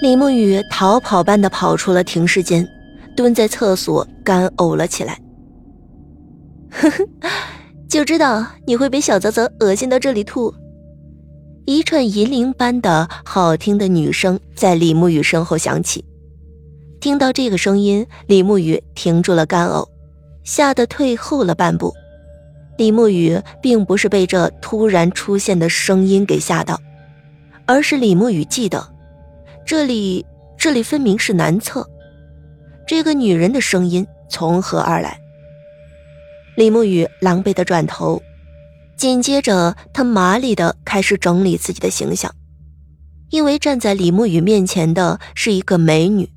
李沐雨逃跑般的跑出了停尸间，蹲在厕所干呕了起来。呵呵，就知道你会被小泽泽恶心到这里吐。一串银铃般的好听的女声在李沐雨身后响起。听到这个声音，李沐雨停住了干呕，吓得退后了半步。李沐雨并不是被这突然出现的声音给吓到，而是李沐雨记得，这里这里分明是男厕，这个女人的声音从何而来？李沐雨狼狈的转头，紧接着他麻利的开始整理自己的形象，因为站在李沐雨面前的是一个美女。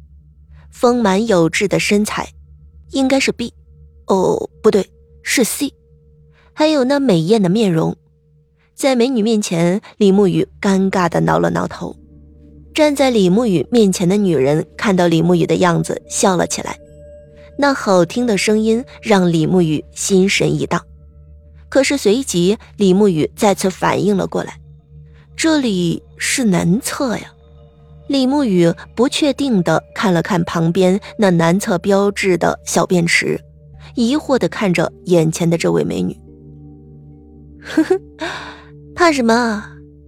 丰满有致的身材，应该是 B，哦，不对，是 C。还有那美艳的面容，在美女面前，李沐雨尴尬的挠了挠头。站在李沐雨面前的女人看到李沐雨的样子，笑了起来。那好听的声音让李沐雨心神一荡。可是随即，李沐雨再次反应了过来，这里是男厕呀。李沐雨不确定的看了看旁边那男厕标志的小便池，疑惑的看着眼前的这位美女。呵呵，怕什么？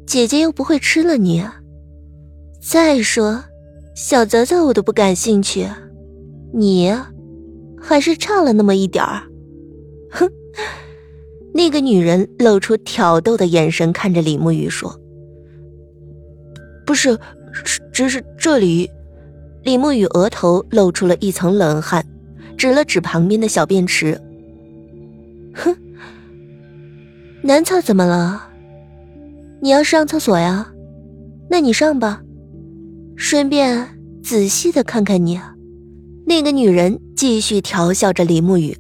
姐姐又不会吃了你。再说，小泽泽我都不感兴趣，你还是差了那么一点儿。哼，那个女人露出挑逗的眼神看着李沐雨说：“不是。”只是这里，李沐雨额头露出了一层冷汗，指了指旁边的小便池。哼，男厕怎么了？你要上厕所呀？那你上吧，顺便仔细的看看你。那个女人继续调笑着李沐雨，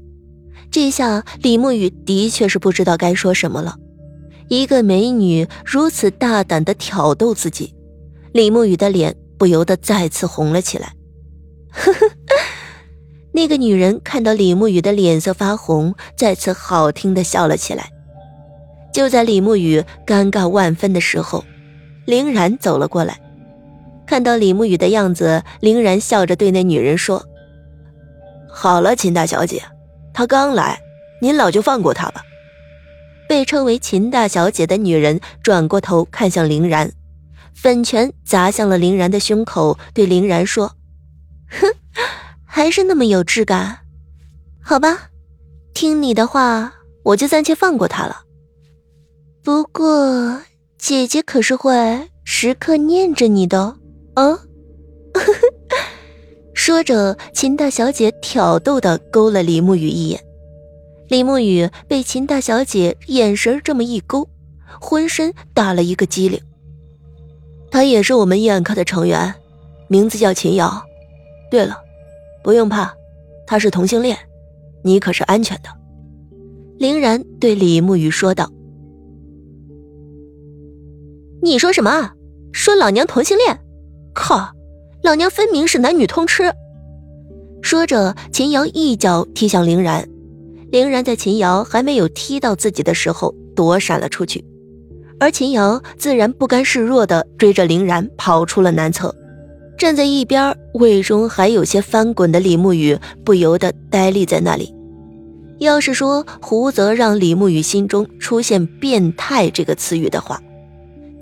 这下李沐雨的确是不知道该说什么了。一个美女如此大胆的挑逗自己。李沐雨的脸不由得再次红了起来。呵呵，那个女人看到李沐雨的脸色发红，再次好听的笑了起来。就在李沐雨尴尬万分的时候，凌然走了过来，看到李沐雨的样子，凌然笑着对那女人说：“好了，秦大小姐，她刚来，您老就放过她吧。”被称为秦大小姐的女人转过头看向凌然。粉拳砸向了林然的胸口，对林然说：“哼，还是那么有质感，好吧，听你的话，我就暂且放过他了。不过，姐姐可是会时刻念着你的哦。”啊 说着，秦大小姐挑逗的勾了李沐雨一眼。李沐雨被秦大小姐眼神这么一勾，浑身打了一个激灵。他也是我们燕科的成员，名字叫秦瑶。对了，不用怕，他是同性恋，你可是安全的。林然对李沐雨说道：“你说什么？说老娘同性恋？靠！老娘分明是男女通吃。”说着，秦瑶一脚踢向凌然，凌然在秦瑶还没有踢到自己的时候躲闪了出去。而秦瑶自然不甘示弱的追着林然跑出了南侧，站在一边胃中还有些翻滚的李沐雨不由得呆立在那里。要是说胡泽让李沐雨心中出现“变态”这个词语的话，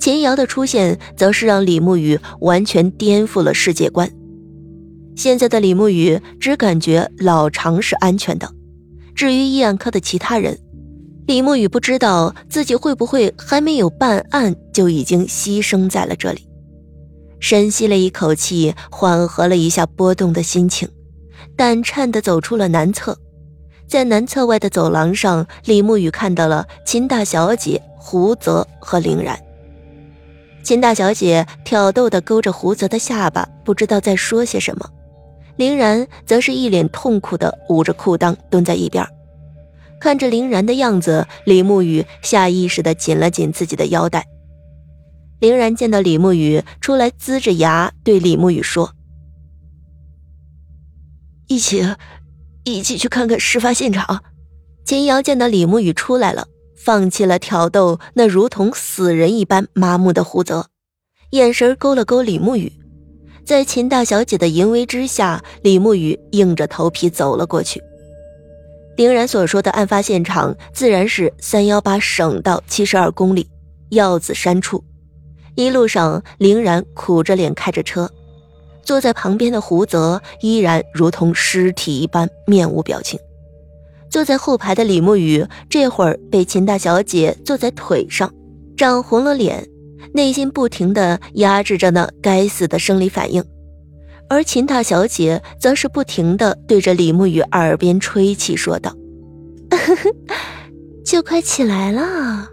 秦瑶的出现则是让李沐雨完全颠覆了世界观。现在的李沐雨只感觉老常是安全的，至于医案科的其他人。李沐雨不知道自己会不会还没有办案就已经牺牲在了这里，深吸了一口气，缓和了一下波动的心情，胆颤地走出了男厕。在男厕外的走廊上，李沐雨看到了秦大小姐、胡泽和凌然。秦大小姐挑逗地勾着胡泽的下巴，不知道在说些什么；林然则是一脸痛苦地捂着裤裆蹲在一边。看着林然的样子，李沐雨下意识地紧了紧自己的腰带。林然见到李沐雨出来，呲着牙对李沐雨说：“一起，一起去看看事发现场。”秦瑶见到李沐雨出来了，放弃了挑逗那如同死人一般麻木的胡泽，眼神勾了勾李沐雨，在秦大小姐的淫威之下，李沐雨硬着头皮走了过去。凌然所说的案发现场，自然是三幺八省道七十二公里药子山处。一路上，凌然苦着脸开着车，坐在旁边的胡泽依然如同尸体一般面无表情。坐在后排的李沐雨这会儿被秦大小姐坐在腿上，涨红了脸，内心不停地压制着那该死的生理反应，而秦大小姐则是不停地对着李沐雨耳边吹气说道：“就快起来了。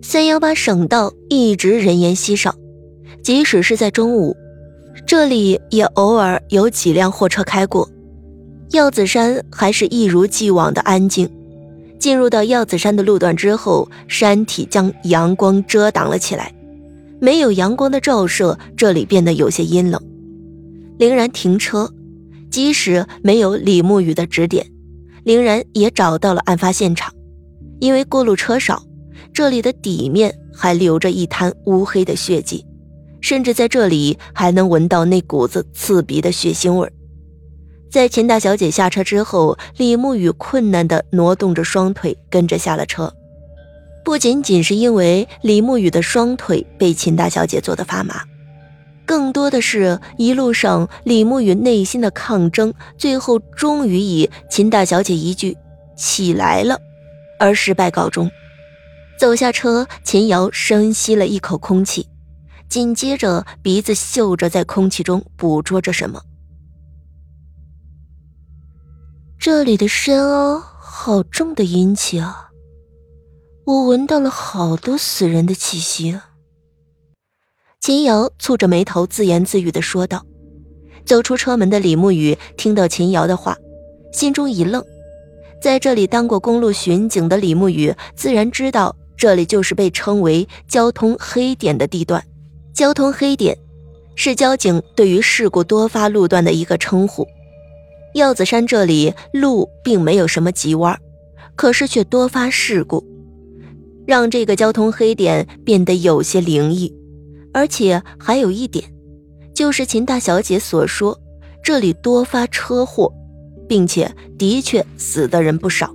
三幺八省道一直人烟稀少，即使是在中午，这里也偶尔有几辆货车开过。”药子山还是一如既往的安静。进入到药子山的路段之后，山体将阳光遮挡了起来，没有阳光的照射，这里变得有些阴冷。凌然停车，即使没有李沐雨的指点，凌然也找到了案发现场。因为过路车少，这里的底面还留着一滩乌黑的血迹，甚至在这里还能闻到那股子刺鼻的血腥味儿。在秦大小姐下车之后，李沐雨困难地挪动着双腿，跟着下了车。不仅仅是因为李沐雨的双腿被秦大小姐做得发麻，更多的是一路上李沐雨内心的抗争，最后终于以秦大小姐一句“起来了”而失败告终。走下车，秦瑶深吸了一口空气，紧接着鼻子嗅着在空气中捕捉着什么。这里的深凹好重的阴气啊！我闻到了好多死人的气息啊！秦瑶蹙着眉头，自言自语的说道。走出车门的李沐雨听到秦瑶的话，心中一愣。在这里当过公路巡警的李沐雨自然知道，这里就是被称为“交通黑点”的地段。交通黑点，是交警对于事故多发路段的一个称呼。耀子山这里路并没有什么急弯，可是却多发事故，让这个交通黑点变得有些灵异。而且还有一点，就是秦大小姐所说，这里多发车祸，并且的确死的人不少。